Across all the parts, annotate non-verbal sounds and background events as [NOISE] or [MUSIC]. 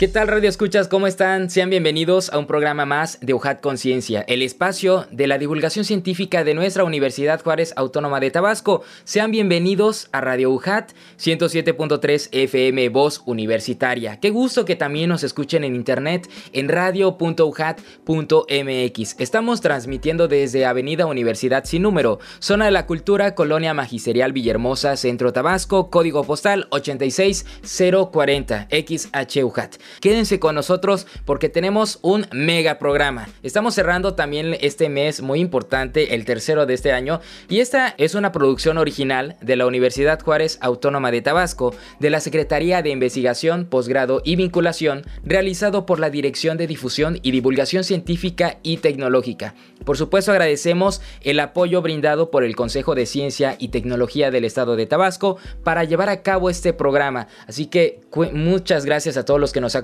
¿Qué tal Radio Escuchas? ¿Cómo están? Sean bienvenidos a un programa más de UJAT Conciencia, el espacio de la divulgación científica de nuestra Universidad Juárez Autónoma de Tabasco. Sean bienvenidos a Radio UJAT 107.3 FM Voz Universitaria. Qué gusto que también nos escuchen en internet en radio.ujat.mx. Estamos transmitiendo desde Avenida Universidad sin número, zona de la cultura, Colonia Magisterial Villahermosa, Centro Tabasco, código postal 86040 XHUJAT. Quédense con nosotros porque tenemos un mega programa. Estamos cerrando también este mes muy importante, el tercero de este año, y esta es una producción original de la Universidad Juárez Autónoma de Tabasco, de la Secretaría de Investigación, Posgrado y Vinculación, realizado por la Dirección de Difusión y Divulgación Científica y Tecnológica. Por supuesto agradecemos el apoyo brindado por el Consejo de Ciencia y Tecnología del Estado de Tabasco para llevar a cabo este programa. Así que muchas gracias a todos los que nos acompañan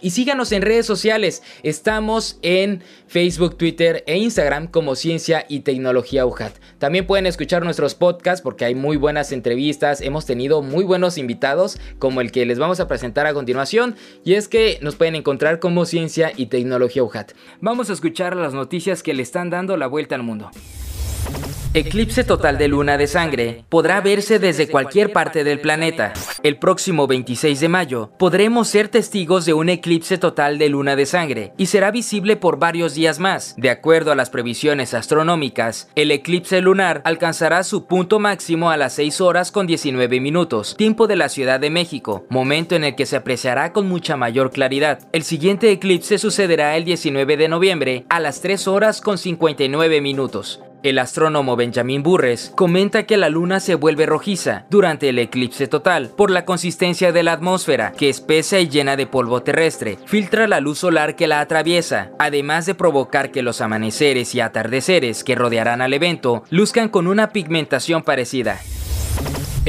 y síganos en redes sociales. Estamos en Facebook, Twitter e Instagram como Ciencia y Tecnología UJAT. También pueden escuchar nuestros podcasts porque hay muy buenas entrevistas. Hemos tenido muy buenos invitados como el que les vamos a presentar a continuación y es que nos pueden encontrar como Ciencia y Tecnología UJAT. Vamos a escuchar las noticias que le están dando la vuelta al mundo. Eclipse total de luna de sangre podrá verse desde cualquier parte del planeta. El próximo 26 de mayo podremos ser testigos de un eclipse total de luna de sangre y será visible por varios días más. De acuerdo a las previsiones astronómicas, el eclipse lunar alcanzará su punto máximo a las 6 horas con 19 minutos, tiempo de la Ciudad de México, momento en el que se apreciará con mucha mayor claridad. El siguiente eclipse sucederá el 19 de noviembre a las 3 horas con 59 minutos. El astrónomo Benjamin Burres comenta que la luna se vuelve rojiza durante el eclipse total por la consistencia de la atmósfera, que espesa y llena de polvo terrestre, filtra la luz solar que la atraviesa, además de provocar que los amaneceres y atardeceres que rodearán al evento luzcan con una pigmentación parecida.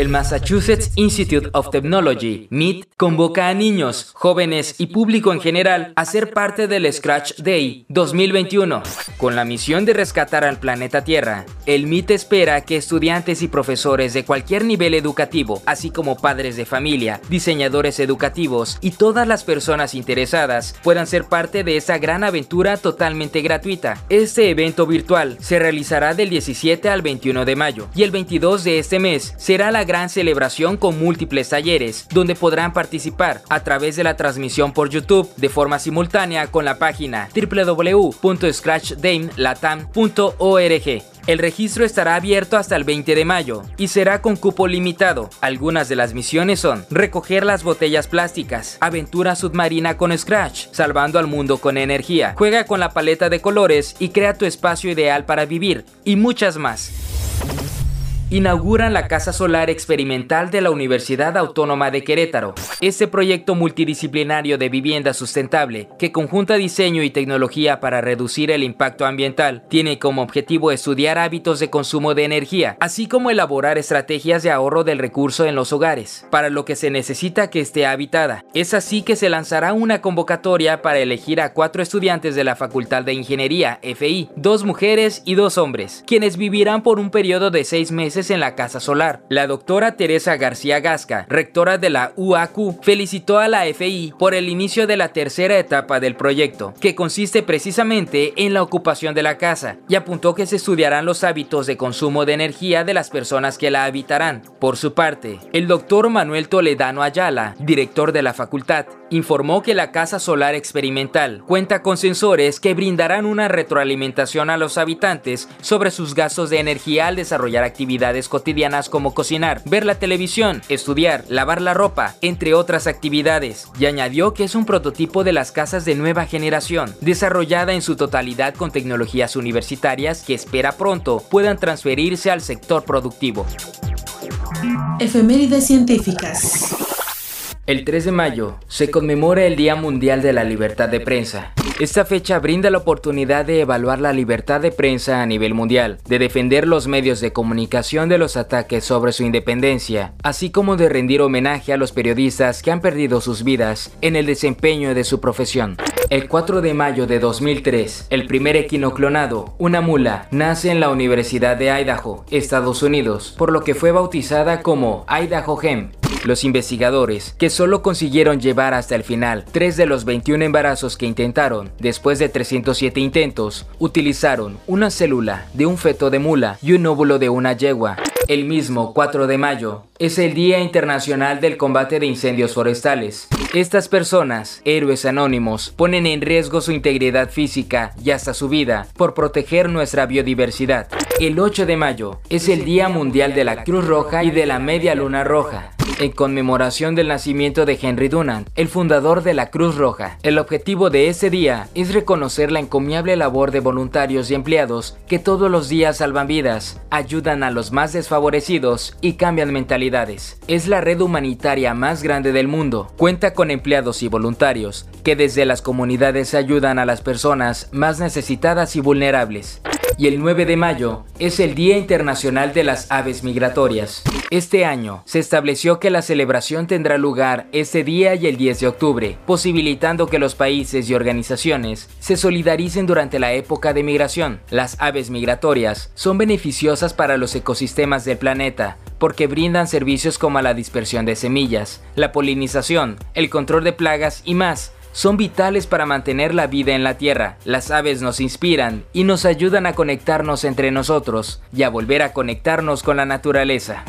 El Massachusetts Institute of Technology, MIT, convoca a niños, jóvenes y público en general a ser parte del Scratch Day 2021. Con la misión de rescatar al planeta Tierra, el MIT espera que estudiantes y profesores de cualquier nivel educativo, así como padres de familia, diseñadores educativos y todas las personas interesadas puedan ser parte de esta gran aventura totalmente gratuita. Este evento virtual se realizará del 17 al 21 de mayo y el 22 de este mes será la gran celebración con múltiples talleres, donde podrán participar a través de la transmisión por YouTube de forma simultánea con la página www.scratchdainlatam.org. El registro estará abierto hasta el 20 de mayo y será con cupo limitado. Algunas de las misiones son recoger las botellas plásticas, aventura submarina con Scratch, salvando al mundo con energía, juega con la paleta de colores y crea tu espacio ideal para vivir, y muchas más inauguran la Casa Solar Experimental de la Universidad Autónoma de Querétaro. Este proyecto multidisciplinario de vivienda sustentable, que conjunta diseño y tecnología para reducir el impacto ambiental, tiene como objetivo estudiar hábitos de consumo de energía, así como elaborar estrategias de ahorro del recurso en los hogares, para lo que se necesita que esté habitada. Es así que se lanzará una convocatoria para elegir a cuatro estudiantes de la Facultad de Ingeniería, FI, dos mujeres y dos hombres, quienes vivirán por un periodo de seis meses en la Casa Solar. La doctora Teresa García Gasca, rectora de la UAQ, felicitó a la FI por el inicio de la tercera etapa del proyecto, que consiste precisamente en la ocupación de la casa, y apuntó que se estudiarán los hábitos de consumo de energía de las personas que la habitarán. Por su parte, el doctor Manuel Toledano Ayala, director de la facultad, informó que la casa solar experimental cuenta con sensores que brindarán una retroalimentación a los habitantes sobre sus gastos de energía al desarrollar actividades cotidianas como cocinar, ver la televisión, estudiar, lavar la ropa, entre otras actividades, y añadió que es un prototipo de las casas de nueva generación, desarrollada en su totalidad con tecnologías universitarias que espera pronto puedan transferirse al sector productivo. Efemérides científicas. El 3 de mayo se conmemora el Día Mundial de la Libertad de Prensa. Esta fecha brinda la oportunidad de evaluar la libertad de prensa a nivel mundial, de defender los medios de comunicación de los ataques sobre su independencia, así como de rendir homenaje a los periodistas que han perdido sus vidas en el desempeño de su profesión. El 4 de mayo de 2003, el primer equino clonado, una mula, nace en la Universidad de Idaho, Estados Unidos, por lo que fue bautizada como Idaho Hem los investigadores, que solo consiguieron llevar hasta el final tres de los 21 embarazos que intentaron, después de 307 intentos, utilizaron una célula de un feto de mula y un óvulo de una yegua. El mismo 4 de mayo es el Día Internacional del Combate de Incendios Forestales. Estas personas, héroes anónimos, ponen en riesgo su integridad física y hasta su vida por proteger nuestra biodiversidad. El 8 de mayo es el Día Mundial de la Cruz Roja y de la Media Luna Roja en conmemoración del nacimiento de Henry Dunant, el fundador de la Cruz Roja. El objetivo de ese día es reconocer la encomiable labor de voluntarios y empleados que todos los días salvan vidas, ayudan a los más desfavorecidos y cambian mentalidades. Es la red humanitaria más grande del mundo. Cuenta con empleados y voluntarios que desde las comunidades ayudan a las personas más necesitadas y vulnerables y el 9 de mayo es el Día Internacional de las Aves Migratorias. Este año se estableció que la celebración tendrá lugar ese día y el 10 de octubre, posibilitando que los países y organizaciones se solidaricen durante la época de migración. Las aves migratorias son beneficiosas para los ecosistemas del planeta, porque brindan servicios como la dispersión de semillas, la polinización, el control de plagas y más, son vitales para mantener la vida en la Tierra. Las aves nos inspiran y nos ayudan a conectarnos entre nosotros y a volver a conectarnos con la naturaleza.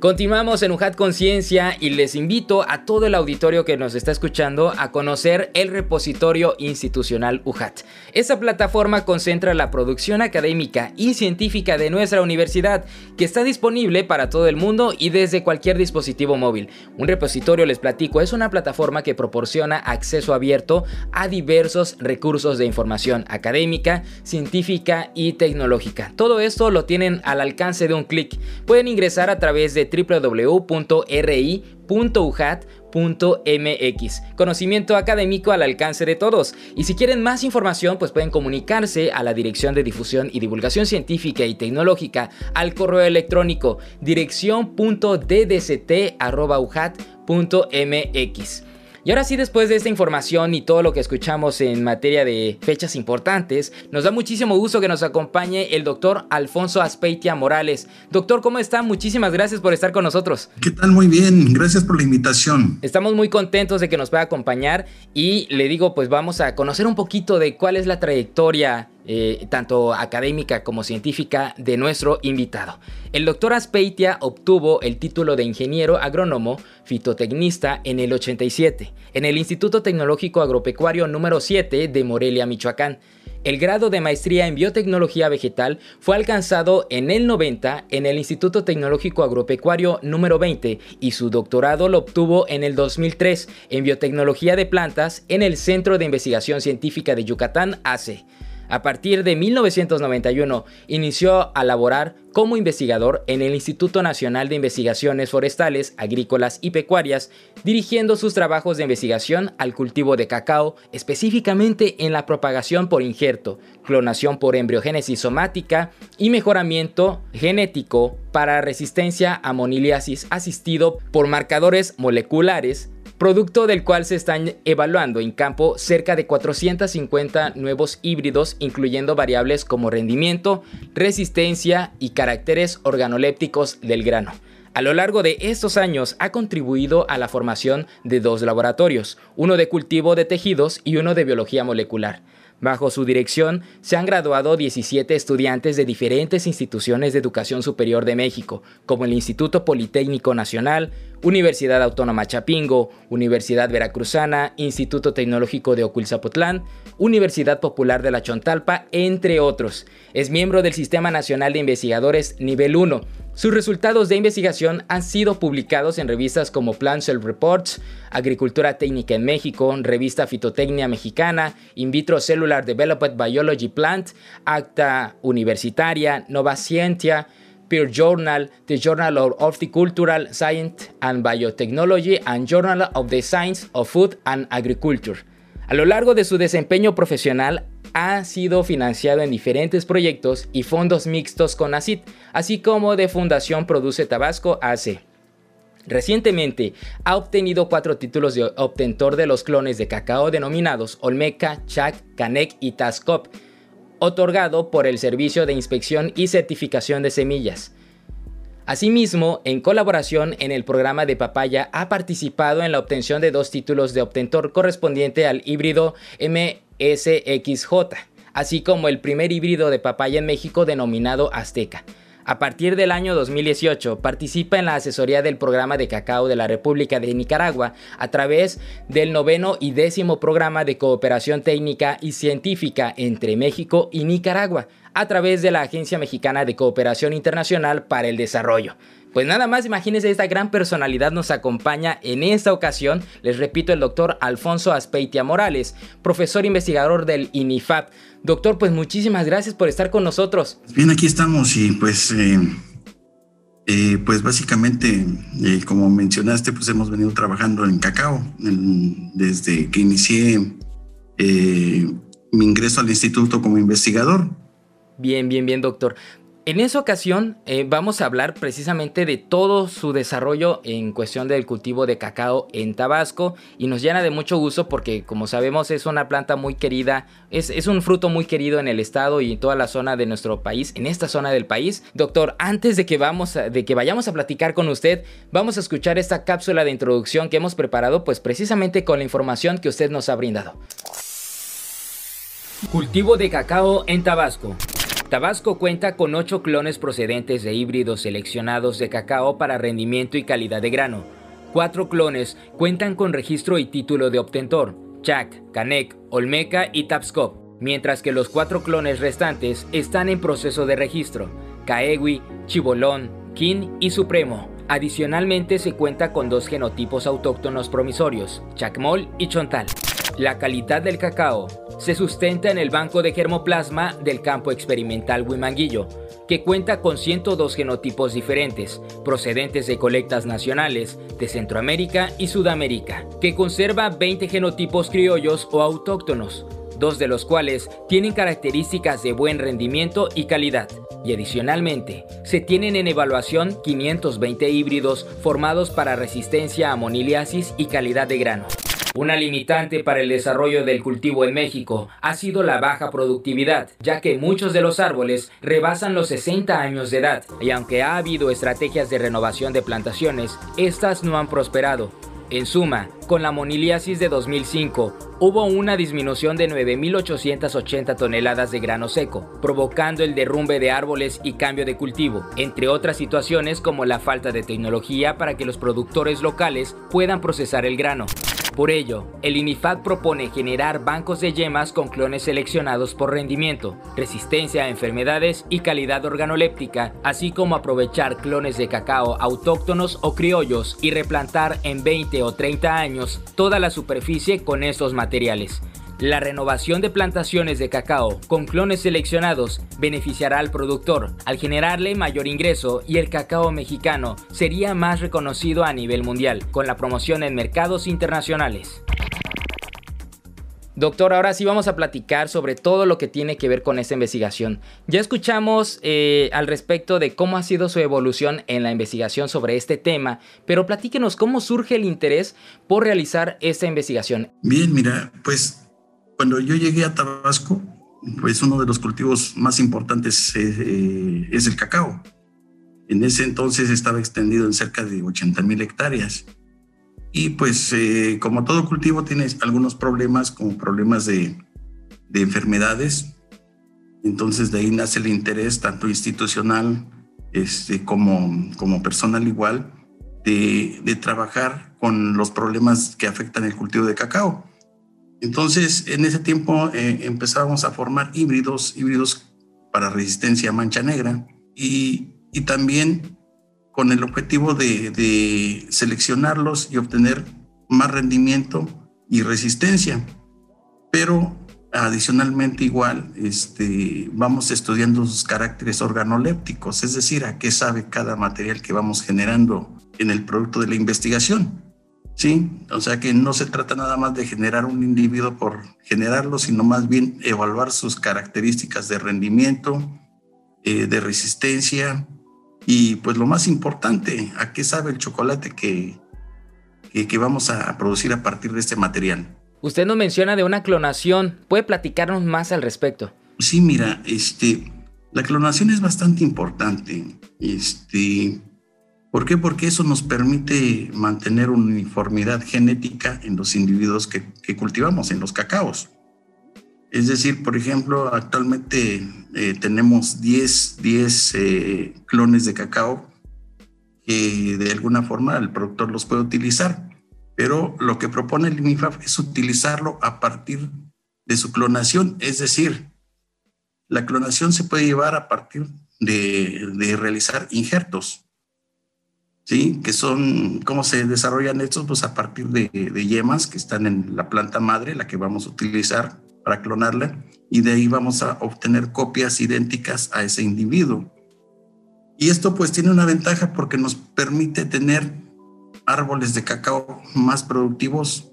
Continuamos en UJAT Conciencia y les invito a todo el auditorio que nos está escuchando a conocer el repositorio institucional UJAT. Esta plataforma concentra la producción académica y científica de nuestra universidad que está disponible para todo el mundo y desde cualquier dispositivo móvil. Un repositorio, les platico, es una plataforma que proporciona acceso abierto a diversos recursos de información académica, científica y tecnológica. Todo esto lo tienen al alcance de un clic. Pueden ingresar a través de www.ri.ujat.mx. Conocimiento académico al alcance de todos. Y si quieren más información, pues pueden comunicarse a la Dirección de Difusión y Divulgación Científica y Tecnológica al correo electrónico dirección.ddct.ujat.mx. Y ahora sí, después de esta información y todo lo que escuchamos en materia de fechas importantes, nos da muchísimo gusto que nos acompañe el doctor Alfonso Aspeitia Morales. Doctor, ¿cómo está? Muchísimas gracias por estar con nosotros. ¿Qué tal? Muy bien, gracias por la invitación. Estamos muy contentos de que nos pueda acompañar y le digo, pues vamos a conocer un poquito de cuál es la trayectoria eh, tanto académica como científica de nuestro invitado. El doctor Aspeitia obtuvo el título de ingeniero agrónomo fitotecnista en el 87, en el Instituto Tecnológico Agropecuario número 7 de Morelia, Michoacán. El grado de maestría en biotecnología vegetal fue alcanzado en el 90 en el Instituto Tecnológico Agropecuario número 20 y su doctorado lo obtuvo en el 2003 en biotecnología de plantas en el Centro de Investigación Científica de Yucatán, ACE. A partir de 1991 inició a laborar como investigador en el Instituto Nacional de Investigaciones Forestales, Agrícolas y Pecuarias, dirigiendo sus trabajos de investigación al cultivo de cacao, específicamente en la propagación por injerto, clonación por embriogénesis somática y mejoramiento genético para resistencia a moniliasis asistido por marcadores moleculares producto del cual se están evaluando en campo cerca de 450 nuevos híbridos, incluyendo variables como rendimiento, resistencia y caracteres organolépticos del grano. A lo largo de estos años ha contribuido a la formación de dos laboratorios, uno de cultivo de tejidos y uno de biología molecular. Bajo su dirección se han graduado 17 estudiantes de diferentes instituciones de educación superior de México, como el Instituto Politécnico Nacional, Universidad Autónoma Chapingo, Universidad Veracruzana, Instituto Tecnológico de Oculzapotlán, Universidad Popular de la Chontalpa, entre otros. Es miembro del Sistema Nacional de Investigadores Nivel 1, sus resultados de investigación han sido publicados en revistas como Plant Cell Reports, Agricultura Técnica en México, Revista Fitotecnia Mexicana, In Vitro Cellular Developed Biology Plant, Acta Universitaria, Nova Scientia, Peer Journal, The Journal of Horticultural Science and Biotechnology and Journal of the Science of Food and Agriculture. A lo largo de su desempeño profesional ha sido financiado en diferentes proyectos y fondos mixtos con ACID, así como de Fundación Produce Tabasco AC. Recientemente ha obtenido cuatro títulos de obtentor de los clones de cacao denominados Olmeca, Chac, Canec y Tascop, otorgado por el Servicio de Inspección y Certificación de Semillas. Asimismo, en colaboración en el programa de Papaya, ha participado en la obtención de dos títulos de obtentor correspondiente al híbrido MSXJ, así como el primer híbrido de papaya en México denominado Azteca. A partir del año 2018 participa en la asesoría del programa de cacao de la República de Nicaragua a través del noveno y décimo programa de cooperación técnica y científica entre México y Nicaragua a través de la Agencia Mexicana de Cooperación Internacional para el Desarrollo. Pues nada más, imagínense, esta gran personalidad nos acompaña en esta ocasión, les repito, el doctor Alfonso Aspeitia Morales, profesor investigador del INIFAP. Doctor, pues muchísimas gracias por estar con nosotros. Bien, aquí estamos y pues, eh, eh, pues básicamente, eh, como mencionaste, pues hemos venido trabajando en cacao desde que inicié mi ingreso al instituto como investigador. Bien, bien, bien, doctor. En esa ocasión eh, vamos a hablar precisamente de todo su desarrollo en cuestión del cultivo de cacao en Tabasco y nos llena de mucho gusto porque como sabemos es una planta muy querida, es, es, un fruto muy querido en el estado y en toda la zona de nuestro país, en esta zona del país. Doctor, antes de que, vamos de que vayamos a platicar con usted, vamos a escuchar esta cápsula de introducción que hemos preparado pues precisamente con la información que usted nos ha brindado. Cultivo de cacao en Tabasco. Tabasco cuenta con 8 clones procedentes de híbridos seleccionados de cacao para rendimiento y calidad de grano. Cuatro clones cuentan con registro y título de obtentor, Chac, Canec, Olmeca y Tapscop, mientras que los cuatro clones restantes están en proceso de registro, Caegui, Chibolón, Kin y Supremo. Adicionalmente se cuenta con dos genotipos autóctonos promisorios, Chacmol y Chontal. La calidad del cacao se sustenta en el banco de germoplasma del campo experimental Huimanguillo, que cuenta con 102 genotipos diferentes, procedentes de colectas nacionales de Centroamérica y Sudamérica, que conserva 20 genotipos criollos o autóctonos, dos de los cuales tienen características de buen rendimiento y calidad. Y adicionalmente, se tienen en evaluación 520 híbridos formados para resistencia a moniliasis y calidad de grano. Una limitante para el desarrollo del cultivo en México ha sido la baja productividad, ya que muchos de los árboles rebasan los 60 años de edad, y aunque ha habido estrategias de renovación de plantaciones, estas no han prosperado. En suma, con la moniliasis de 2005, hubo una disminución de 9.880 toneladas de grano seco, provocando el derrumbe de árboles y cambio de cultivo, entre otras situaciones como la falta de tecnología para que los productores locales puedan procesar el grano. Por ello, el INIFAC propone generar bancos de yemas con clones seleccionados por rendimiento, resistencia a enfermedades y calidad organoléptica, así como aprovechar clones de cacao autóctonos o criollos y replantar en 20 o 30 años toda la superficie con estos materiales. La renovación de plantaciones de cacao con clones seleccionados beneficiará al productor al generarle mayor ingreso y el cacao mexicano sería más reconocido a nivel mundial con la promoción en mercados internacionales. Doctor, ahora sí vamos a platicar sobre todo lo que tiene que ver con esta investigación. Ya escuchamos eh, al respecto de cómo ha sido su evolución en la investigación sobre este tema, pero platíquenos cómo surge el interés por realizar esta investigación. Bien, mira, pues cuando yo llegué a Tabasco, pues uno de los cultivos más importantes eh, es el cacao. En ese entonces estaba extendido en cerca de 80 mil hectáreas. Y pues eh, como todo cultivo tiene algunos problemas, como problemas de, de, enfermedades. Entonces de ahí nace el interés tanto institucional este, como, como personal igual de, de trabajar con los problemas que afectan el cultivo de cacao. Entonces, en ese tiempo eh, empezábamos a formar híbridos, híbridos para resistencia a mancha negra y, también con el objetivo de, seleccionarlos y obtener más rendimiento y resistencia. Pero adicionalmente igual este, vamos estudiando sus caracteres organolépticos, es decir, a qué sabe cada material que vamos generando en el producto de la investigación. ¿Sí? O sea que no se trata nada más de generar un individuo por generarlo, sino más bien evaluar sus características de rendimiento, eh, de resistencia y pues lo más importante, a qué sabe el chocolate que, que, que vamos a producir a partir de este material. Usted nos menciona de una clonación. ¿Puede platicarnos más al respecto? Sí, mira, este, la clonación es bastante importante. Este, ¿Por qué? Porque eso nos permite mantener una uniformidad genética en los individuos que, cultivamos, en los cacaos. Es decir, por ejemplo, actualmente eh, tenemos 10, 10 eh, clones de cacao que de alguna forma el productor los puede utilizar pero lo que propone el MIFAF es utilizarlo a partir de su clonación, es decir, la clonación se puede llevar a partir de, realizar injertos, ¿sí? Que son, ¿cómo se desarrollan estos? Pues a partir de, de yemas que están en la planta madre, la que vamos a utilizar para clonarla, y de ahí vamos a obtener copias idénticas a ese individuo. Y esto pues tiene una ventaja porque nos permite tener árboles de cacao más productivos,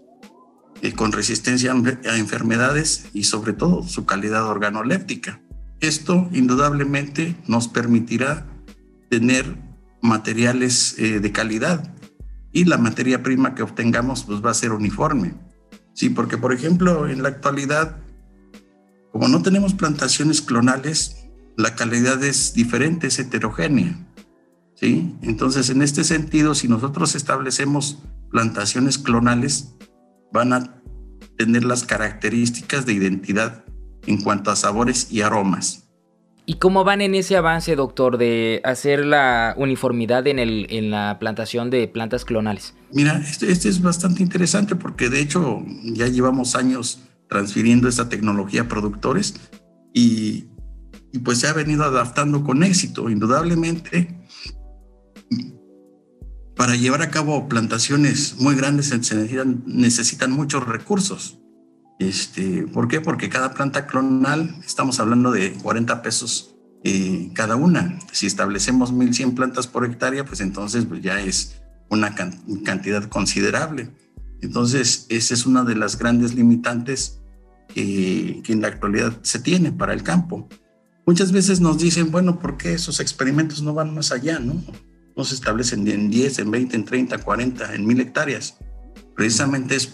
eh, con resistencia a enfermedades y sobre todo su calidad organoléptica. Esto indudablemente nos permitirá tener materiales eh, de calidad y la materia prima que obtengamos pues va a ser uniforme. Sí, porque por ejemplo en la actualidad, como no tenemos plantaciones clonales, la calidad es diferente, es heterogénea. ¿sí? Entonces, en este sentido, si nosotros establecemos plantaciones clonales, van a tener las características de identidad en cuanto a sabores y aromas. ¿Y cómo van en ese avance, doctor, de hacer la uniformidad en, el, en la plantación de plantas clonales? Mira, este, este, es bastante interesante porque de hecho ya llevamos años transfiriendo esta tecnología a productores y, y pues se ha venido adaptando con éxito. Indudablemente, para llevar a cabo plantaciones muy grandes se necesitan, necesitan muchos recursos. Este, ¿Por qué? Porque cada planta clonal, estamos hablando de 40 pesos eh, cada una. Si establecemos 1.100 plantas por hectárea, pues entonces pues ya es una cantidad considerable. Entonces, esa es una de las grandes limitantes que, que en la actualidad se tiene para el campo. Muchas veces nos dicen, bueno, ¿por qué esos experimentos no van más allá? ¿no? no se establecen en 10, en 20, en 30, 40, en mil hectáreas. Precisamente es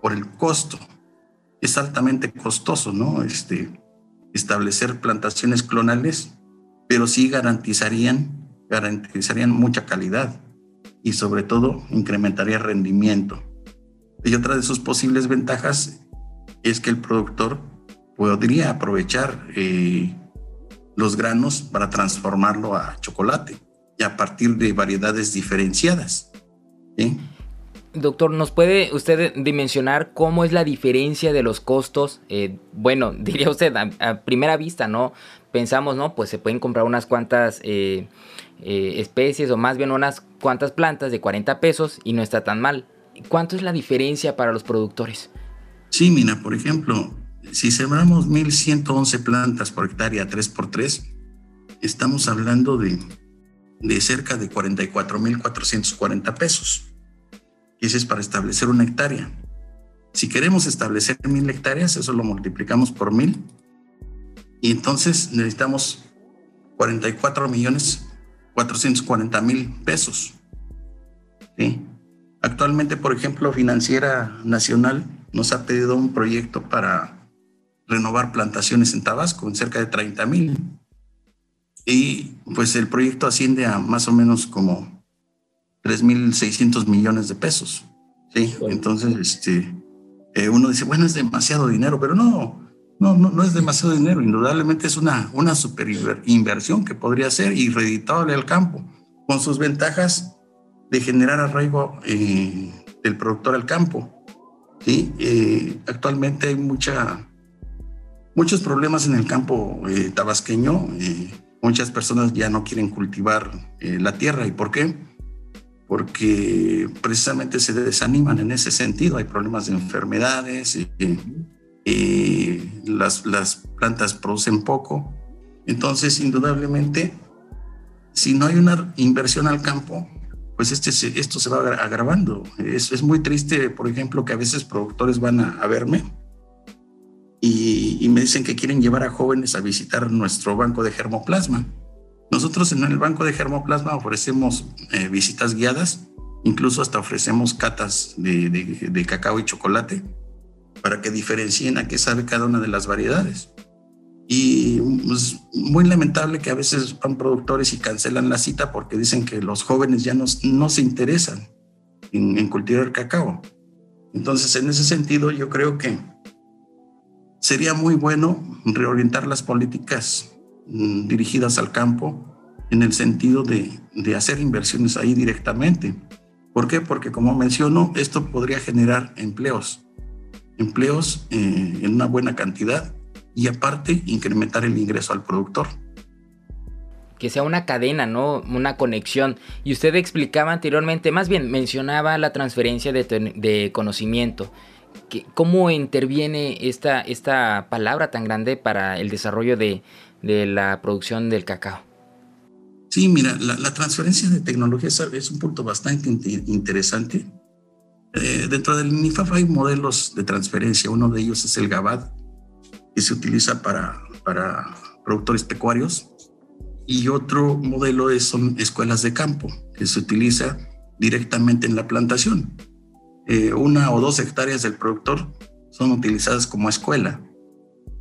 por el costo. Es altamente costoso, ¿no? Este, establecer plantaciones clonales, pero sí garantizarían, garantizarían mucha calidad y sobre todo incrementaría rendimiento. Y otra de sus posibles ventajas es que el productor podría aprovechar eh, los granos para transformarlo a chocolate y a partir de variedades diferenciadas. Doctor, ¿nos puede usted dimensionar cómo es la diferencia de los costos? Eh, bueno, [LAUGHS] diría usted, a, primera vista, ¿no? Pensamos, ¿no? Pues se pueden comprar unas cuantas eh, eh, especies o más bien unas cuantas plantas de 40 pesos y no está tan mal. ¿Cuánto es la diferencia para los productores? Sí, mira, por ejemplo, si sembramos 1.111 plantas por hectárea 3x3, estamos hablando de de cerca de 44.440 pesos. Y ese es para establecer una hectárea. Si queremos establecer mil hectáreas, eso lo multiplicamos por mil. Y entonces necesitamos 44 millones 440 mil pesos. Actualmente, por ejemplo, Financiera Nacional nos ha pedido un proyecto para renovar plantaciones en Tabasco en cerca de 30 mil y pues el proyecto asciende a más o menos como 3.600 millones de pesos. ¿sí? Entonces, este, eh, uno dice, bueno, es demasiado dinero, pero no, no, no, no es demasiado dinero. Indudablemente es una, una super inversión que podría ser y reditable al campo, con sus ventajas de generar arraigo eh, del productor al campo. ¿sí? Eh, actualmente hay mucha, muchos problemas en el campo tabasqueño muchas personas ya no quieren cultivar eh, la tierra. ¿Y por qué? Porque precisamente se desaniman en ese sentido. Hay problemas de enfermedades y, eh, las, las plantas producen poco. Entonces, indudablemente, si no hay una inversión al campo, pues este, esto se va agravando. Es, es, muy triste, por ejemplo, que a veces productores van a, verme y, me dicen que quieren llevar a jóvenes a visitar nuestro banco de germoplasma. Nosotros en el banco de germoplasma ofrecemos eh, visitas guiadas, incluso hasta ofrecemos catas de, de, cacao y chocolate para que diferencien a qué sabe cada una de las variedades. Y es pues, muy lamentable que a veces van productores y cancelan la cita porque dicen que los jóvenes ya no, no se interesan en, en cultivar cacao. Entonces, en ese sentido, yo creo que sería muy bueno reorientar las políticas mm, dirigidas al campo en el sentido de, de, hacer inversiones ahí directamente. ¿Por qué? Porque como menciono, esto podría generar empleos, empleos eh, en una buena cantidad y aparte incrementar el ingreso al productor. Que sea una cadena, ¿no? Una conexión. Y usted explicaba anteriormente, más bien mencionaba la transferencia de, conocimiento. ¿Cómo interviene esta, esta palabra tan grande para el desarrollo de, la producción del cacao? Sí, mira, la, transferencia de tecnología es, un punto bastante interesante. Eh, dentro del INIFAF hay modelos de transferencia. Uno de ellos es el GABAD, que se utiliza para, para productores pecuarios. Y otro modelo es, son escuelas de campo, que se utiliza directamente en la plantación. Eh, una o dos hectáreas del productor son utilizadas como escuela.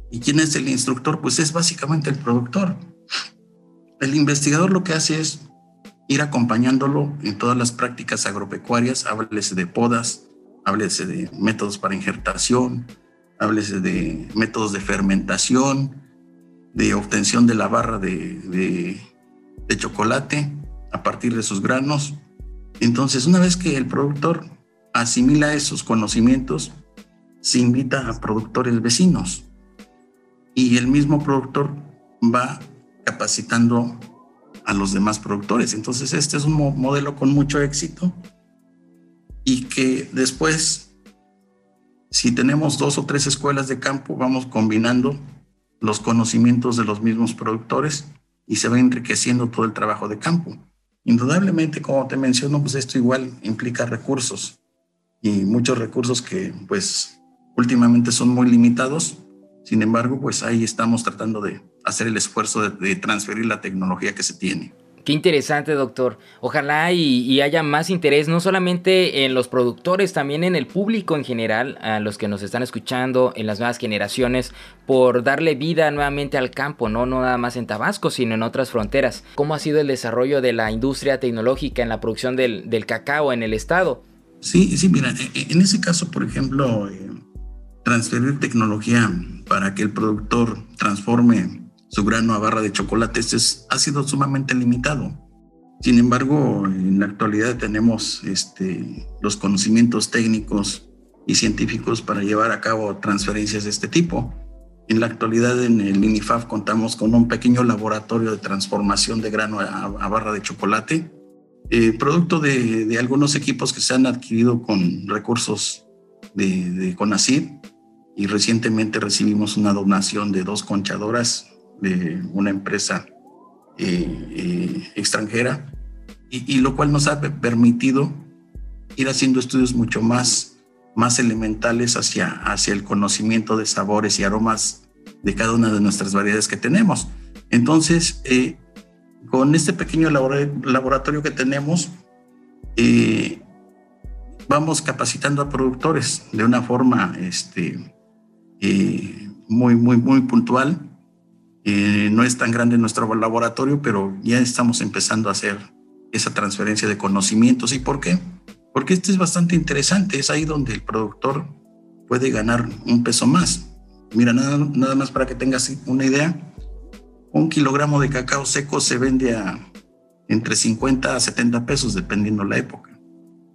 ¿Y quién es el instructor? Pues es básicamente el productor. El investigador lo que hace es ir acompañándolo en todas las prácticas agropecuarias, háblese de podas, háblese de métodos para injertación, háblese de métodos de fermentación, de obtención de la barra de, chocolate a partir de sus granos. Entonces, una vez que el productor asimila esos conocimientos, se invita a productores vecinos y el mismo productor va capacitando a los demás productores. Entonces, este es un modelo con mucho éxito y que después si tenemos dos o tres escuelas de campo, vamos combinando los conocimientos de los mismos productores y se va enriqueciendo todo el trabajo de campo. Indudablemente, como te menciono, pues esto igual implica recursos y muchos recursos que pues últimamente son muy limitados. Sin embargo, pues ahí estamos tratando de hacer el esfuerzo de, de transferir la tecnología que se tiene. Qué interesante, doctor. Ojalá y, haya más interés, no solamente en los productores, también en el público en general, a los que nos están escuchando, en las nuevas generaciones, por darle vida nuevamente al campo, no, no nada más en Tabasco, sino en otras fronteras. ¿Cómo ha sido el desarrollo de la industria tecnológica en la producción del, cacao en el estado? Sí, sí, mira, e, e, en ese caso, por ejemplo, eh, transferir tecnología para que el productor transforme su grano a barra de chocolate es, ha sido sumamente limitado. Sin embargo, en la actualidad tenemos este, los conocimientos técnicos y científicos para llevar a cabo transferencias de este tipo. En la actualidad en el INIFAF contamos con un pequeño laboratorio de transformación de grano a, barra de chocolate, eh, producto de, algunos equipos que se han adquirido con recursos de, de CONACYT y recientemente recibimos una donación de dos conchadoras de una empresa eh, eh, extranjera, y, lo cual nos ha permitido ir haciendo estudios mucho más, más elementales hacia, hacia el conocimiento de sabores y aromas de cada una de nuestras variedades que tenemos. Entonces, eh, con este pequeño laboratorio que tenemos, vamos capacitando a productores de una forma este, muy, muy, muy puntual eh, no es tan grande nuestro laboratorio, pero ya estamos empezando a hacer esa transferencia de conocimientos. ¿Y por qué? Porque esto es bastante interesante. Es ahí donde el productor puede ganar un peso más. Mira, nada, nada más para que tengas una idea, un kilogramo de cacao seco se vende a entre 50 a 70 pesos, dependiendo la época.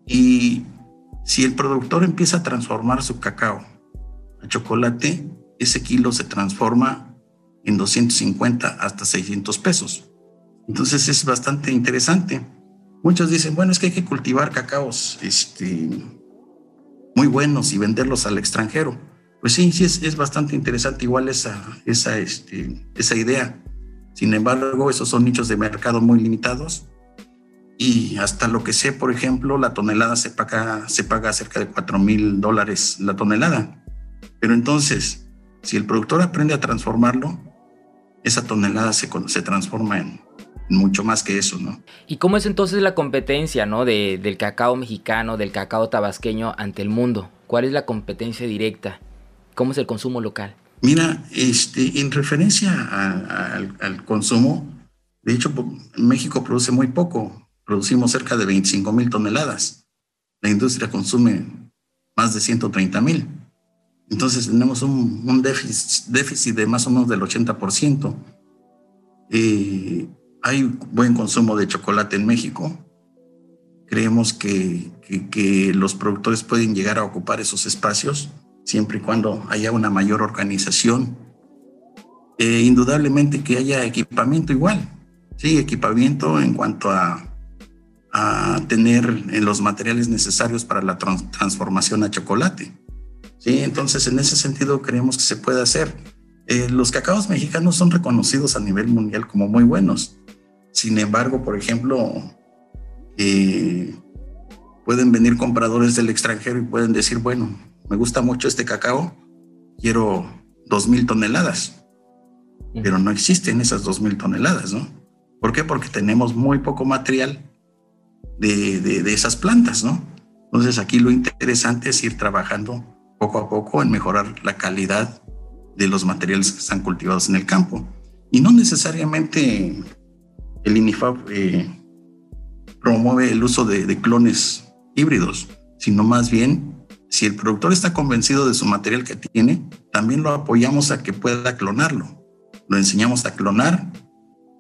Y si el productor empieza a transformar su cacao a chocolate, ese kilo se transforma en 250 hasta 600 pesos. Entonces es bastante interesante. Muchos dicen, bueno, es que hay que cultivar cacaos este, muy buenos y venderlos al extranjero. Pues sí, sí, es, es bastante interesante igual esa, esa, este, esa idea. Sin embargo, esos son nichos de mercado muy limitados y hasta lo que sé, por ejemplo, la tonelada se paga, se paga cerca de 4 mil dólares la tonelada. Pero entonces, si el productor aprende a transformarlo, esa tonelada se, se transforma en, mucho más que eso, ¿no? ¿Y cómo es entonces la competencia, ¿no? De, del cacao mexicano, del cacao tabasqueño ante el mundo. ¿Cuál es la competencia directa? ¿Cómo es el consumo local? Mira, este, en referencia al, al, consumo, de hecho, México produce muy poco. Producimos cerca de 25 mil toneladas. La industria consume más de 130 mil. Entonces tenemos un, un déficit, déficit, de más o menos del 80%. Eh, hay buen consumo de chocolate en México. Creemos que, que, los productores pueden llegar a ocupar esos espacios siempre y cuando haya una mayor organización. Eh, indudablemente que haya equipamiento igual, sí, equipamiento en cuanto a, a tener los materiales necesarios para la transformación a chocolate. Sí, entonces en ese sentido creemos que se puede hacer. Eh, los cacaos mexicanos son reconocidos a nivel mundial como muy buenos. Sin embargo, por ejemplo, eh, pueden venir compradores del extranjero y pueden decir, bueno, me gusta mucho este cacao, quiero dos mil toneladas, pero no existen esas dos mil toneladas, ¿no? ¿Por qué? Porque tenemos muy poco material de, de, esas plantas, ¿no? Entonces aquí lo interesante es ir trabajando poco a poco en mejorar la calidad de los materiales que están cultivados en el campo. Y no necesariamente el INIFAP eh, promueve el uso de, clones híbridos, sino más bien, si el productor está convencido de su material que tiene, también lo apoyamos a que pueda clonarlo. Lo enseñamos a clonar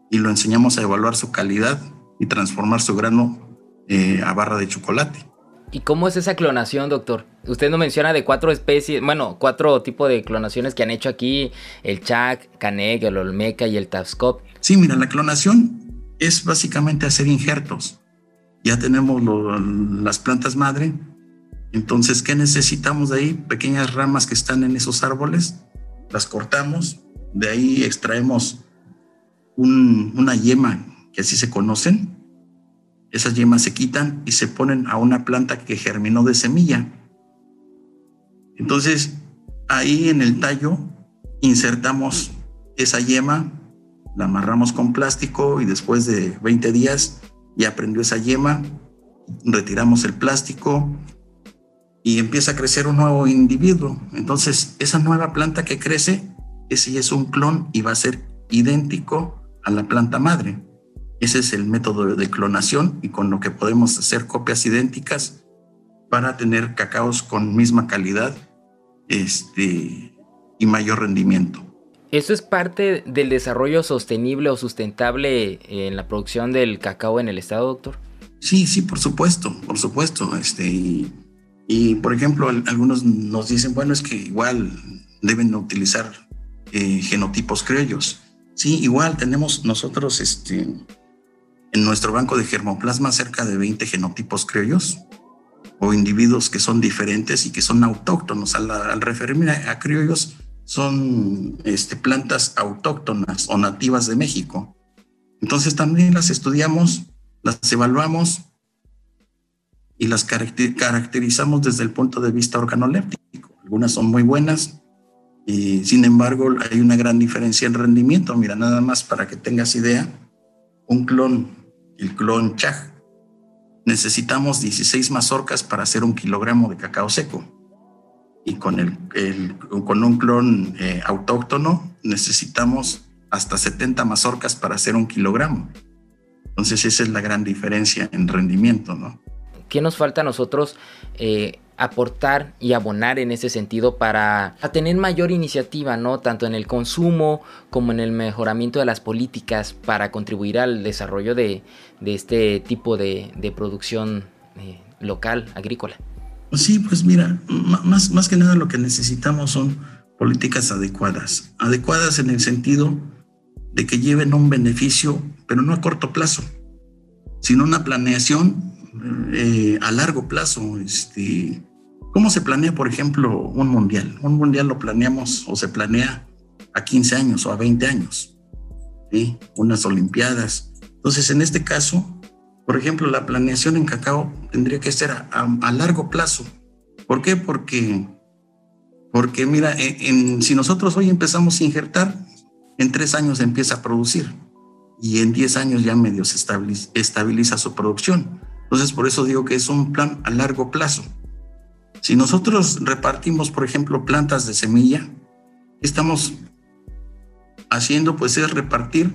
y lo enseñamos a evaluar su calidad y transformar su grano eh, a barra de chocolate. ¿Y cómo es esa clonación, doctor? Usted nos menciona de cuatro especies, bueno, cuatro tipos de clonaciones que han hecho aquí, el Chac, Caneg, el Olmeca y el Tafscop. Sí, mira, la clonación es básicamente hacer injertos. Ya tenemos las plantas madre. Entonces, ¿qué necesitamos de ahí? Pequeñas ramas que están en esos árboles, las cortamos, de ahí extraemos una yema, que así se conocen. Esas yemas se quitan y se ponen a una planta que germinó de semilla. Entonces, ahí en el tallo insertamos esa yema la amarramos con plástico y después de 20 días ya prendió esa yema, retiramos el plástico y empieza a crecer un nuevo individuo. Entonces, esa nueva planta que crece, ese es un clon y va a ser idéntico a la planta madre. Ese es el método de clonación y con lo que podemos hacer copias idénticas para tener cacaos con misma calidad este, y mayor rendimiento. ¿Eso es parte del desarrollo sostenible o sustentable en la producción del cacao en el estado, doctor? Sí, sí, por supuesto, por supuesto. Este, y, por ejemplo, algunos nos dicen, bueno, es que igual deben utilizar eh, genotipos criollos. Sí, igual tenemos nosotros este, en nuestro banco de germoplasma cerca de 20 genotipos criollos o individuos que son diferentes y que son autóctonos. Al, al referirme a criollos, son este, plantas autóctonas o nativas de México. Entonces también las estudiamos, las evaluamos y las caracterizamos desde el punto de vista organoléptico. Algunas son muy buenas y sin embargo hay una gran diferencia en rendimiento. Mira, nada más para que tengas idea, un clon, el clon Chag, necesitamos 16 mazorcas para hacer un kilogramo de cacao seco y con, el, con un clon eh, autóctono necesitamos hasta 70 mazorcas para hacer un kilogramo. Entonces esa es la gran diferencia en rendimiento, ¿no? ¿Qué nos falta a nosotros eh, aportar y abonar en ese sentido para tener mayor iniciativa, ¿no? Tanto en el consumo como en el mejoramiento de las políticas para contribuir al desarrollo de, este tipo de, producción eh, local, agrícola. Sí, pues mira, más, más que nada lo que necesitamos son políticas adecuadas, adecuadas en el sentido de que lleven un beneficio, pero no a corto plazo, sino una planeación eh, a largo plazo, este, ¿Cómo se planea, por ejemplo, un mundial? Un mundial lo planeamos o se planea a 15 años o a 20 años, ¿sí? unas olimpiadas. Entonces, en este caso, por ejemplo, la planeación en cacao tendría que ser a, largo plazo. ¿Por qué? Porque, porque mira, si nosotros hoy empezamos a injertar, en tres años empieza a producir y en 10 años ya medio se estabiliza, su producción. Entonces, por eso digo que es un plan a largo plazo. Si nosotros repartimos, por ejemplo, plantas de semilla, estamos haciendo pues es repartir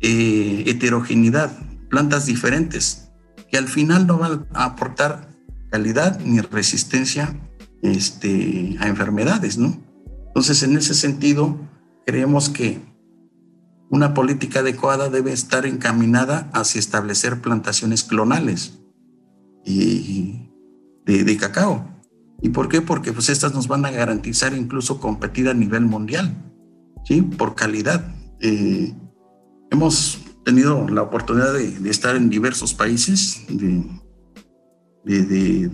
eh, heterogeneidad, plantas diferentes, que al final no van a aportar calidad ni resistencia este, a enfermedades, ¿no? Entonces, en ese sentido, creemos que una política adecuada debe estar encaminada hacia establecer plantaciones clonales de, cacao. ¿Y por qué? Porque pues estas nos van a garantizar incluso competir a nivel mundial, ¿sí? Por calidad. Eh, hemos tenido la oportunidad de, estar en diversos países de,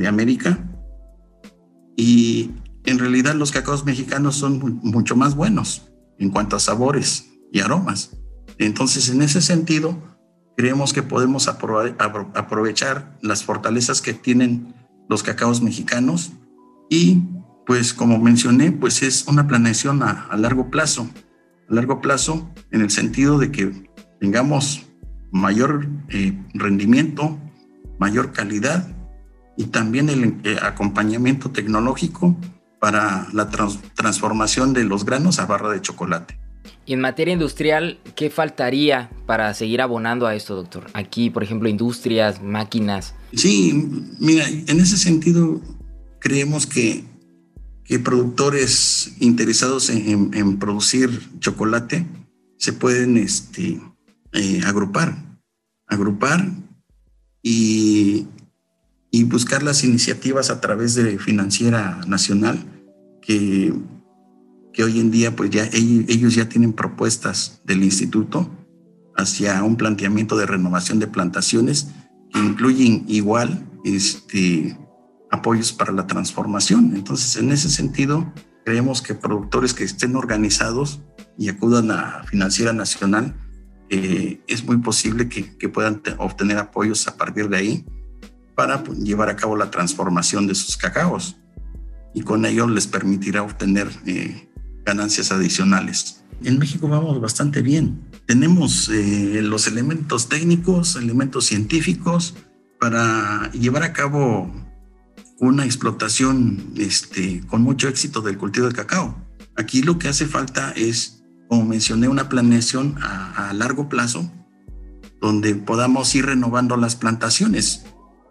América y en realidad los cacaos mexicanos son mucho más buenos en cuanto a sabores, y aromas. Entonces, en ese sentido, creemos que podemos aprovechar las fortalezas que tienen los cacaos mexicanos y, pues, como mencioné, pues es una planeación a, largo plazo, a largo plazo en el sentido de que tengamos mayor eh, rendimiento, mayor calidad y también el eh, acompañamiento tecnológico para la transformación de los granos a barra de chocolate. Y en materia industrial, ¿qué faltaría para seguir abonando a esto, doctor? Aquí, por ejemplo, industrias, máquinas. Sí, mira, en ese sentido, creemos que, que productores interesados en, producir chocolate se pueden este, eh, agrupar, agrupar y, y buscar las iniciativas a través de Financiera Nacional que que hoy en día pues ya ellos ya tienen propuestas del instituto hacia un planteamiento de renovación de plantaciones que incluyen igual este, apoyos para la transformación. Entonces, en ese sentido, creemos que productores que estén organizados y acudan a Financiera Nacional, eh, es muy posible que, que, puedan obtener apoyos a partir de ahí para pues, llevar a cabo la transformación de sus cacaos. Y con ello les permitirá obtener eh, ganancias adicionales. En México vamos bastante bien. Tenemos eh, los elementos técnicos, elementos científicos para llevar a cabo una explotación este, con mucho éxito del cultivo de cacao. Aquí lo que hace falta es, como mencioné, una planeación a, largo plazo donde podamos ir renovando las plantaciones.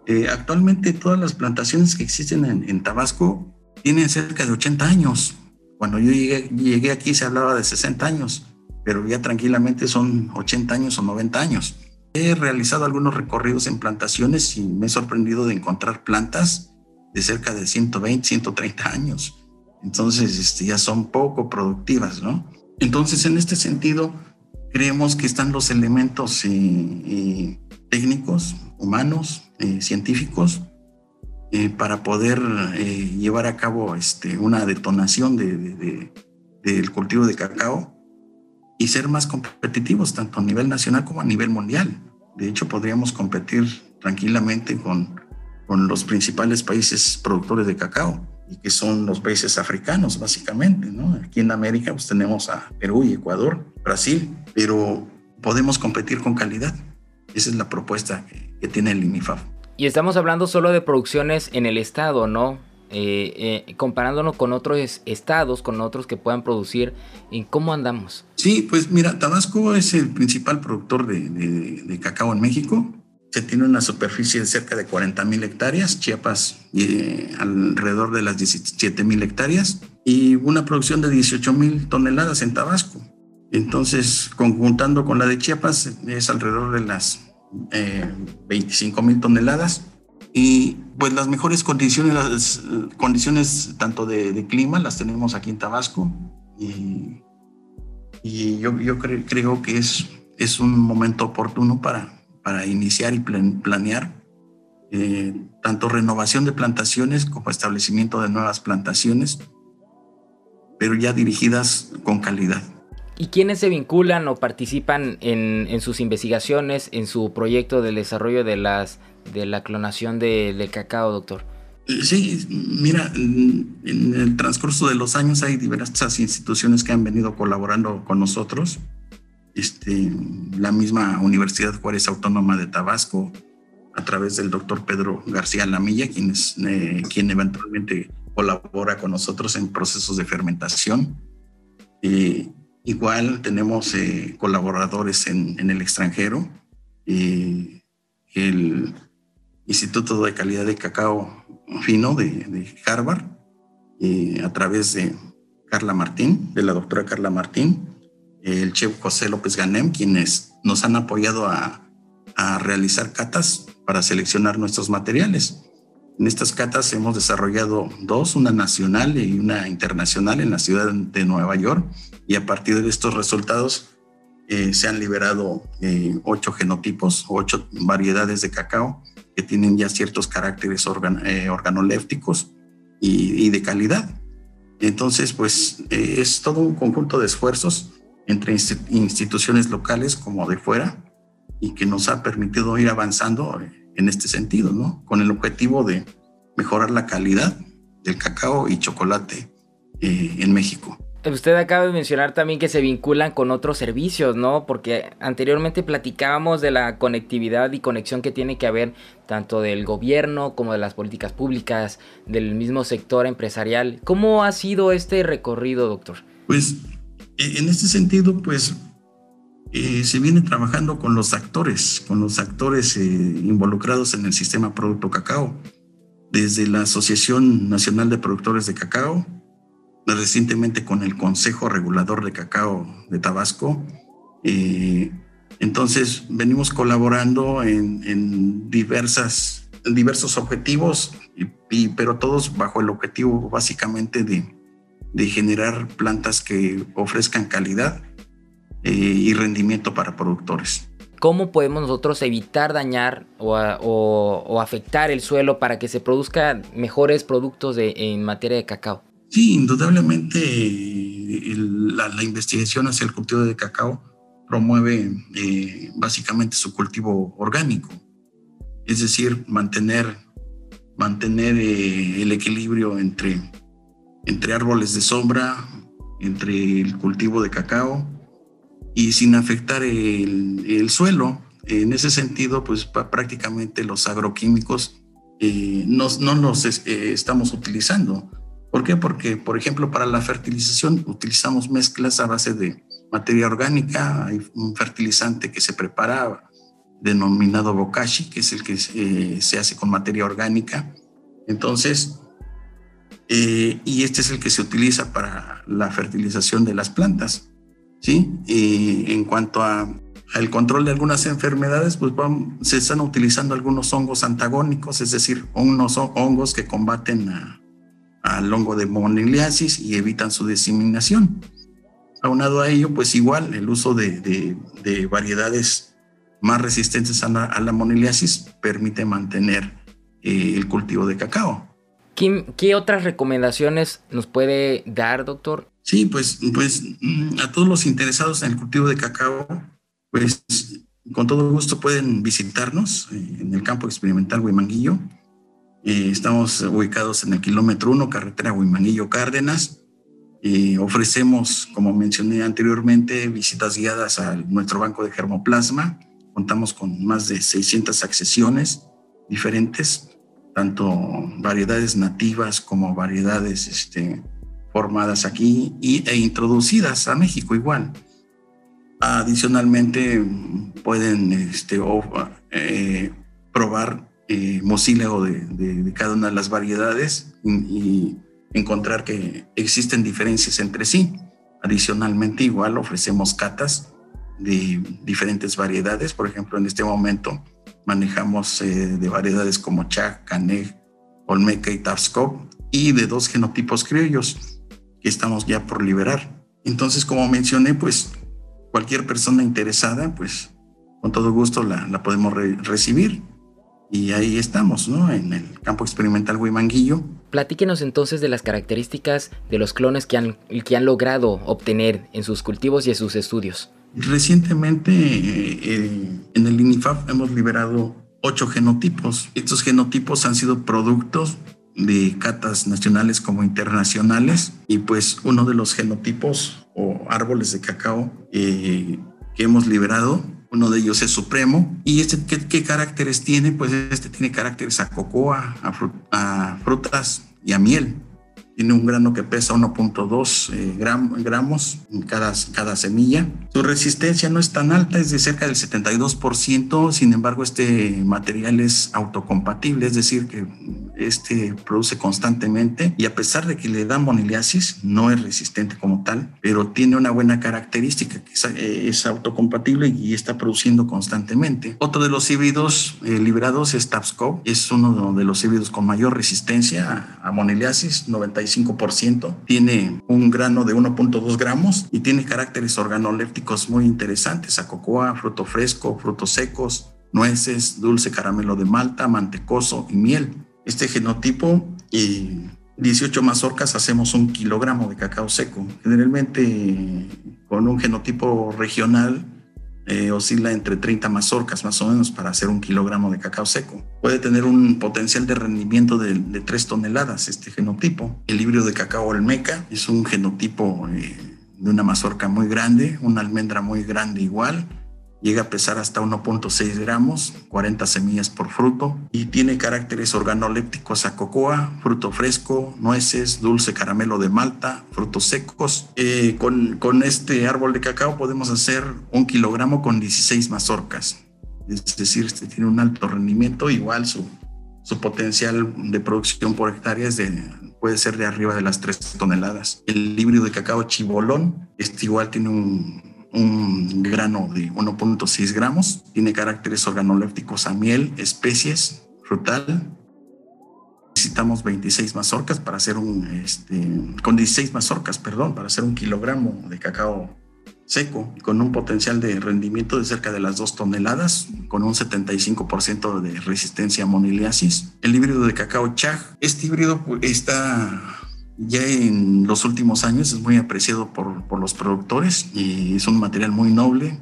Eh, actualmente todas las plantaciones que existen en, en Tabasco tienen cerca de 80 años. Cuando yo llegué, aquí se hablaba de 60 años, pero ya tranquilamente son 80 años o 90 años. He realizado algunos recorridos en plantaciones y me he sorprendido de encontrar plantas de cerca de 120, 130 años. Entonces, este, ya son poco productivas, ¿no? Entonces, en este sentido, creemos que están los elementos eh, eh, técnicos, humanos, eh, científicos, eh, para poder eh, llevar a cabo este, una detonación de, del cultivo de cacao y ser más competitivos tanto a nivel nacional como a nivel mundial. De hecho, podríamos competir tranquilamente con, los principales países productores de cacao que son los países africanos básicamente. ¿no? Aquí en América pues, tenemos a Perú y Ecuador, Brasil, pero podemos competir con calidad. Esa es la propuesta que tiene el INIFAF. Y estamos hablando solo de producciones en el estado, ¿no? Eh, eh, comparándonos con otros estados, con otros que puedan producir, ¿en cómo andamos? Sí, pues mira, Tabasco es el principal productor de, cacao en México. Se tiene una superficie de cerca de 40 mil hectáreas, Chiapas eh, alrededor de las 17 mil hectáreas y una producción de 18 mil toneladas en Tabasco. Entonces, conjuntando con la de Chiapas, es alrededor de las 25 eh, mil toneladas. Y pues las mejores condiciones, las condiciones tanto de, clima las tenemos aquí en Tabasco. Y, y yo, yo creo que es, es un momento oportuno para, para iniciar y planear eh, tanto renovación de plantaciones como establecimiento de nuevas plantaciones, pero ya dirigidas con calidad. ¿Y quiénes se vinculan o participan en, sus investigaciones, en su proyecto de desarrollo de, las, de la clonación de, del cacao, doctor? Eh, sí, mira, en el transcurso de los años hay diversas instituciones que han venido colaborando con nosotros. Este, la misma Universidad Juárez Autónoma de Tabasco, a través del doctor Pedro García Lamilla, quien, es, eh, quien eventualmente colabora con nosotros en procesos de fermentación. Eh, igual tenemos eh, colaboradores en, el extranjero. el Instituto de Calidad de Cacao Fino de, de Harvard, a través de Carla Martín, de la doctora Carla Martín, el chef José López Ganem, quienes nos han apoyado a realizar catas para seleccionar nuestros materiales. En estas catas hemos desarrollado dos, una nacional y una internacional en la ciudad de Nueva York y a partir de estos resultados eh, se han liberado eh, ocho genotipos, ocho variedades de cacao que tienen ya ciertos caracteres eh, organolépticos y, y, de calidad. Entonces, pues es todo un conjunto de esfuerzos entre instituciones locales como de fuera y que nos ha permitido ir avanzando en este sentido, ¿no? Con el objetivo de mejorar la calidad del cacao y chocolate eh, en México. Usted acaba de mencionar también que se vinculan con otros servicios, ¿no? Porque anteriormente platicábamos de la conectividad y conexión que tiene que haber tanto del gobierno como de las políticas públicas, del mismo sector empresarial. ¿Cómo ha sido este recorrido, doctor? Pues en este sentido, pues eh, se viene trabajando con los actores, con los actores eh, involucrados en el sistema Producto Cacao, desde la Asociación Nacional de Productores de Cacao, recientemente con el Consejo Regulador de Cacao de Tabasco. Eh, entonces, venimos colaborando en, diversas, diversos objetivos, y, pero todos bajo el objetivo básicamente de, de generar plantas que ofrezcan calidad eh, y rendimiento para productores. ¿Cómo podemos nosotros evitar dañar o, afectar el suelo para que se produzcan mejores productos en materia de cacao? Sí, indudablemente la, investigación hacia el cultivo de cacao promueve eh, básicamente su cultivo orgánico, es decir, mantener, mantener eh, el equilibrio entre, entre árboles de sombra, entre el cultivo de cacao y sin afectar el, suelo. En ese sentido, pues prácticamente los agroquímicos eh, no, no, los eh, estamos utilizando. ¿Por qué? Porque, por ejemplo, para la fertilización utilizamos mezclas a base de materia orgánica. Hay un fertilizante que se prepara denominado bokashi, que es el que eh, se hace con materia orgánica. Entonces, y este es el que se utiliza para la fertilización de las plantas. ¿Sí? Y en cuanto a, al control de algunas enfermedades, pues se están utilizando algunos hongos antagónicos, es decir, unos hongos que combaten al hongo de moniliasis y evitan su diseminación. Aunado a ello, pues igual el uso de, de, variedades más resistentes a la, a moniliasis permite mantener eh, el cultivo de cacao. ¿Qué, otras recomendaciones nos puede dar, doctor? Sí, pues, pues mm, a todos los interesados en el cultivo de cacao, pues con todo gusto pueden visitarnos eh, en el campo experimental Huimanguillo. Eh, estamos ubicados en el kilómetro 1, carretera Huimanguillo-Cárdenas. Eh, ofrecemos, como mencioné anteriormente, visitas guiadas a nuestro banco de germoplasma. Contamos con más de 600 accesiones diferentes tanto variedades nativas como variedades este, formadas aquí y, e introducidas a México igual. Adicionalmente pueden este, eh, probar eh, de, de, cada una de las variedades y, encontrar que existen diferencias entre sí. Adicionalmente igual ofrecemos catas de diferentes variedades. Por ejemplo, en este momento manejamos eh, de variedades como Chac, Canej, Olmeca y Tafsco y de dos genotipos criollos que estamos ya por liberar. Entonces, como mencioné, pues cualquier persona interesada, pues con todo gusto la, la podemos recibir y ahí estamos, ¿no? En el campo experimental Huimanguillo. Platíquenos entonces de las características de los clones que han, que han logrado obtener en sus cultivos y en sus estudios. Recientemente eh, en el INIFAP hemos liberado ocho genotipos. Estos genotipos han sido productos de catas nacionales como internacionales y pues uno de los genotipos o árboles de cacao eh, que hemos liberado uno de ellos es supremo. ¿Y este qué, caracteres tiene? Pues este tiene caracteres a cocoa, a frutas y a miel. Tiene un grano que pesa 1.2 eh, gramos en cada, cada semilla. Su resistencia no es tan alta, es de cerca del 72%, sin embargo este material es autocompatible, es decir, que este produce constantemente y a pesar de que le da moniliasis, no es resistente como tal, pero tiene una buena característica que es, eh, autocompatible y está produciendo constantemente. Otro de los híbridos eh, liberados es Tapsco, es uno de los híbridos con mayor resistencia a moniliasis, 90 tiene un grano de 1.2 gramos y tiene caracteres organolépticos muy interesantes, a cocoa, fruto fresco, frutos secos, nueces, dulce caramelo de malta, mantecoso y miel. Este genotipo y 18 mazorcas hacemos un kilogramo de cacao seco. Generalmente con un genotipo regional eh, oscila entre 30 mazorcas más o menos para hacer un kilogramo de cacao seco. Puede tener un potencial de rendimiento de, de 3 toneladas este genotipo. El híbrido de cacao olmeca es un genotipo eh, de una mazorca muy grande, una almendra muy grande igual Llega a pesar hasta 1.6 gramos, 40 semillas por fruto y tiene caracteres organolépticos a cocoa, fruto fresco, nueces, dulce caramelo de malta, frutos secos. Eh, con, con este árbol de cacao podemos hacer un kilogramo con 16 mazorcas. Es decir, este tiene un alto rendimiento, igual su, su potencial de producción por hectárea es de, puede ser de arriba de las 3 toneladas. El híbrido de cacao chibolón, este igual tiene un un grano de 1.6 gramos, tiene caracteres organolépticos a miel, especies, frutal. Necesitamos 26 mazorcas para hacer un, este, con 16 mazorcas, perdón, para hacer un kilogramo de cacao seco, con un potencial de rendimiento de cerca de las 2 toneladas, con un 75% de resistencia a moniliasis. El híbrido de cacao chag, este híbrido está ya en los últimos años es muy apreciado por, por los productores y es un material muy noble.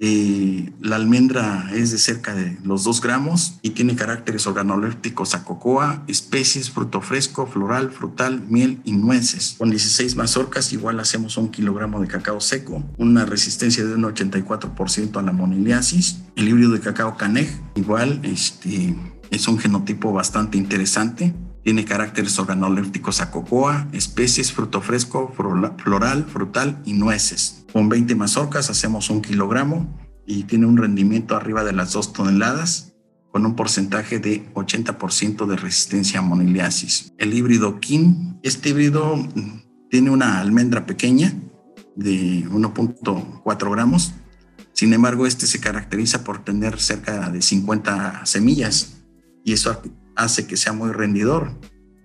Eh, la almendra es de cerca de los 2 gramos y tiene caracteres organolépticos a cocoa, especies, fruto fresco, floral, frutal, miel y nueces. Con 16 mazorcas igual hacemos un kilogramo de cacao seco, una resistencia de un 84% a la moniliasis. El híbrido de cacao canej igual este, es un genotipo bastante interesante tiene caracteres organolépticos a cocoa, especies, fruto fresco, floral, frutal y nueces. Con 20 mazorcas hacemos un kilogramo y tiene un rendimiento arriba de las 2 toneladas con un porcentaje de 80% de resistencia a moniliasis. El híbrido KIN, este híbrido tiene una almendra pequeña de 1.4 gramos. Sin embargo, este se caracteriza por tener cerca de 50 semillas y eso hace que sea muy rendidor,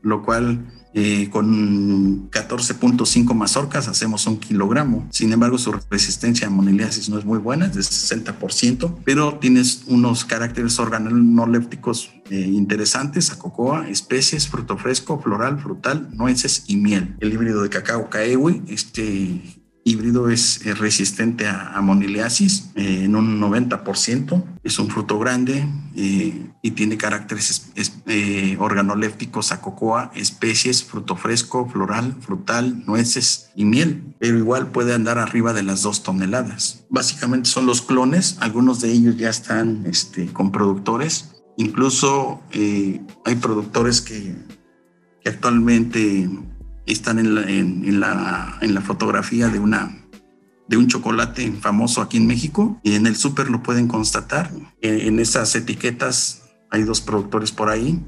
lo cual eh, con 14.5 mazorcas hacemos un kilogramo. Sin embargo, su resistencia a moniliasis no es muy buena, es de 60%, pero tienes unos caracteres organolépticos eh, interesantes a cocoa, especies, fruto fresco, floral, frutal, nueces y miel. El híbrido de cacao caewi, este híbrido es, resistente a, moniliasis eh, en un 90%. Es un fruto grande eh, y tiene caracteres eh, organolépticos a cocoa, especies, fruto fresco, floral, frutal, nueces y miel, pero igual puede andar arriba de las dos toneladas. Básicamente son los clones, algunos de ellos ya están este, con productores. Incluso hay productores que actualmente están en la, en, la, en la fotografía de una de un chocolate famoso aquí en México y en el súper lo pueden constatar. En, esas etiquetas hay dos productores por ahí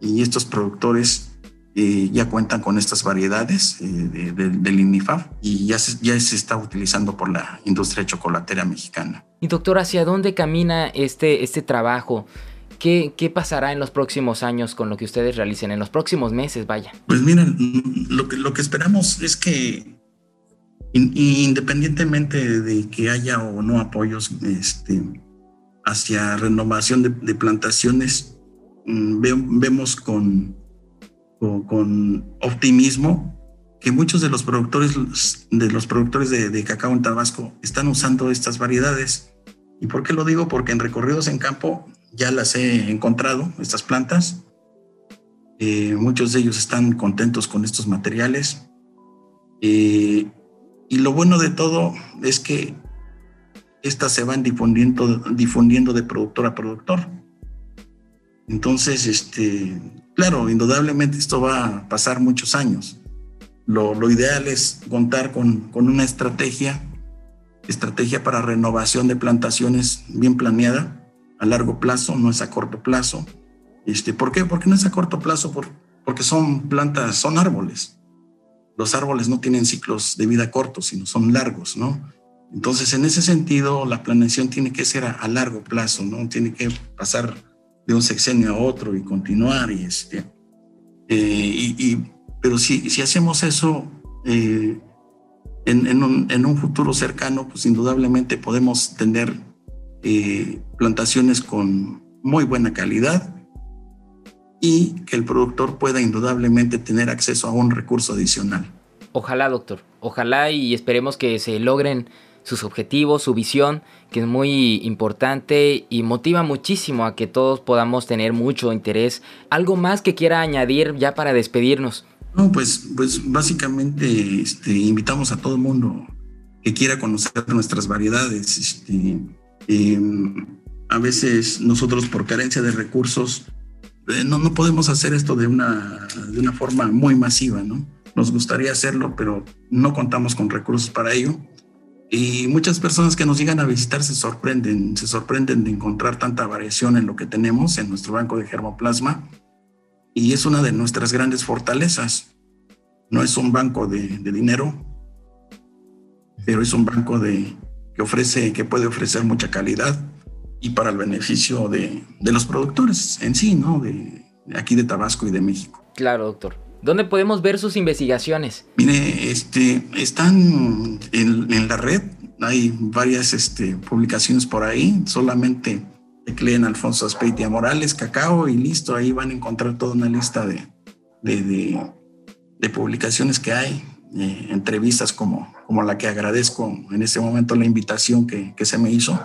y estos productores eh, ya cuentan con estas variedades eh, del INIFAF y ya se, ya se está utilizando por la industria chocolatera mexicana. Y doctor, ¿hacia dónde camina este, este trabajo? ¿Qué, pasará en los próximos años con lo que ustedes realicen, en los próximos meses, vaya? Pues miren, lo que, lo que esperamos es que independientemente de que haya o no apoyos, este, hacia renovación de, plantaciones, mm, vemos con, con, optimismo que muchos de los productores de los productores de, cacao en Tabasco están usando estas variedades. ¿Y por qué lo digo? Porque en recorridos en campo ya las he encontrado, estas plantas. Eh, muchos de ellos están contentos con estos materiales. Eh, y lo bueno de todo es que estas se van difundiendo, difundiendo de productor a productor. Entonces, este, claro, indudablemente esto va a pasar muchos años. Lo, lo ideal es contar con, con, una estrategia, estrategia para renovación de plantaciones bien planeada, a largo plazo, no es a corto plazo. Este, ¿Por qué? Porque no es a corto plazo, por, porque son plantas, son árboles. Los árboles no tienen ciclos de vida cortos, sino son largos, ¿no? Entonces, en ese sentido, la planeación tiene que ser a, largo plazo, ¿no? Tiene que pasar de un sexenio a otro y continuar. Y este, eh, y, pero si, si hacemos eso eh, en, un, futuro cercano, pues indudablemente podemos tener eh, plantaciones con muy buena calidad y que el productor pueda indudablemente tener acceso a un recurso adicional. Ojalá, doctor. Ojalá y esperemos que se logren sus objetivos, su visión, que es muy importante y motiva muchísimo a que todos podamos tener mucho interés. ¿Algo más que quiera añadir ya para despedirnos? No, pues, pues básicamente este, invitamos a todo el mundo que quiera conocer nuestras variedades. Este, em, a veces nosotros por carencia de recursos eh, no, no podemos hacer esto de una, de una forma muy masiva, ¿no? Nos gustaría hacerlo, pero no contamos con recursos para ello. Y muchas personas que nos llegan a visitar se sorprenden, se sorprenden de encontrar tanta variación en lo que tenemos en nuestro banco de germoplasma. Y es una de nuestras grandes fortalezas. No es un banco de, dinero, pero es un banco de, que ofrece, que puede ofrecer mucha calidad y para el beneficio de, de los productores en sí, ¿no? De, de aquí de Tabasco y de México. Claro, doctor. ¿Dónde podemos ver sus investigaciones? Mire, este, están en, la red, hay varias este, publicaciones por ahí, solamente tecleen Alfonso Aspeitia Morales, Cacao y listo, ahí van a encontrar toda una lista de, de, publicaciones que hay, eh, entrevistas como, como la que agradezco en este momento la invitación que, que se me hizo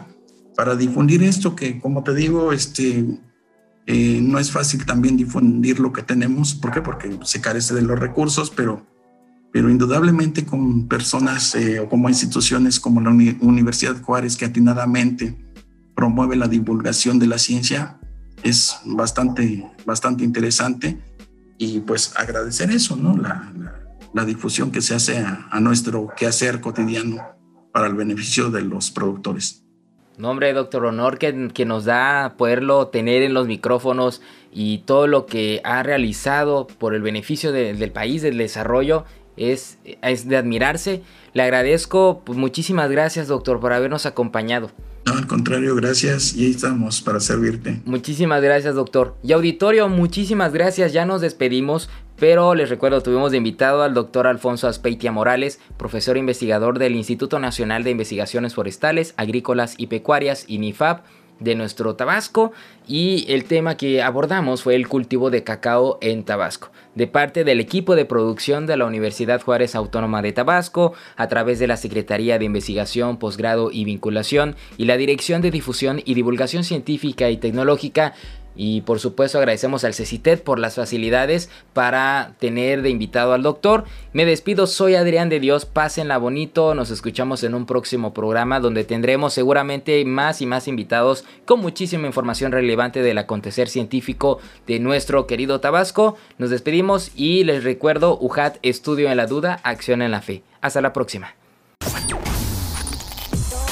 para difundir esto que, como te digo, este, eh, no es fácil también difundir lo que tenemos. ¿Por qué? Porque se carece de los recursos, pero, pero indudablemente con personas eh, o como instituciones como la Universidad Juárez que atinadamente promueve la divulgación de la ciencia es bastante, bastante interesante y pues agradecer eso, ¿no? La, la, difusión que se hace a, a nuestro quehacer cotidiano para el beneficio de los productores. No, hombre, doctor, honor que, que, nos da poderlo tener en los micrófonos y todo lo que ha realizado por el beneficio del país, del desarrollo, es, es de admirarse. Le agradezco, pues, muchísimas gracias, doctor, por habernos acompañado. No, al contrario, gracias y ahí estamos para servirte. Muchísimas gracias, doctor. Y auditorio, muchísimas gracias. Ya nos despedimos, pero les recuerdo, tuvimos de invitado al doctor Alfonso Aspeitia Morales, profesor investigador del Instituto Nacional de Investigaciones Forestales, Agrícolas y Pecuarias, INIFAP de nuestro Tabasco. Y el tema que abordamos fue el cultivo de cacao en Tabasco, de parte del equipo de producción de la Universidad Juárez Autónoma de Tabasco, a través de la Secretaría de Investigación, Posgrado y Vinculación y la Dirección de Difusión y Divulgación Científica y Tecnológica y por supuesto agradecemos al CECITET por las facilidades para tener de invitado al doctor. Me despido, soy Adrián de Dios, pásenla bonito, nos escuchamos en un próximo programa donde tendremos seguramente más y más invitados con muchísima información relevante del acontecer científico de nuestro querido Tabasco. Nos despedimos y les recuerdo, UJAT, estudio en la duda, acción en la fe. Hasta la próxima.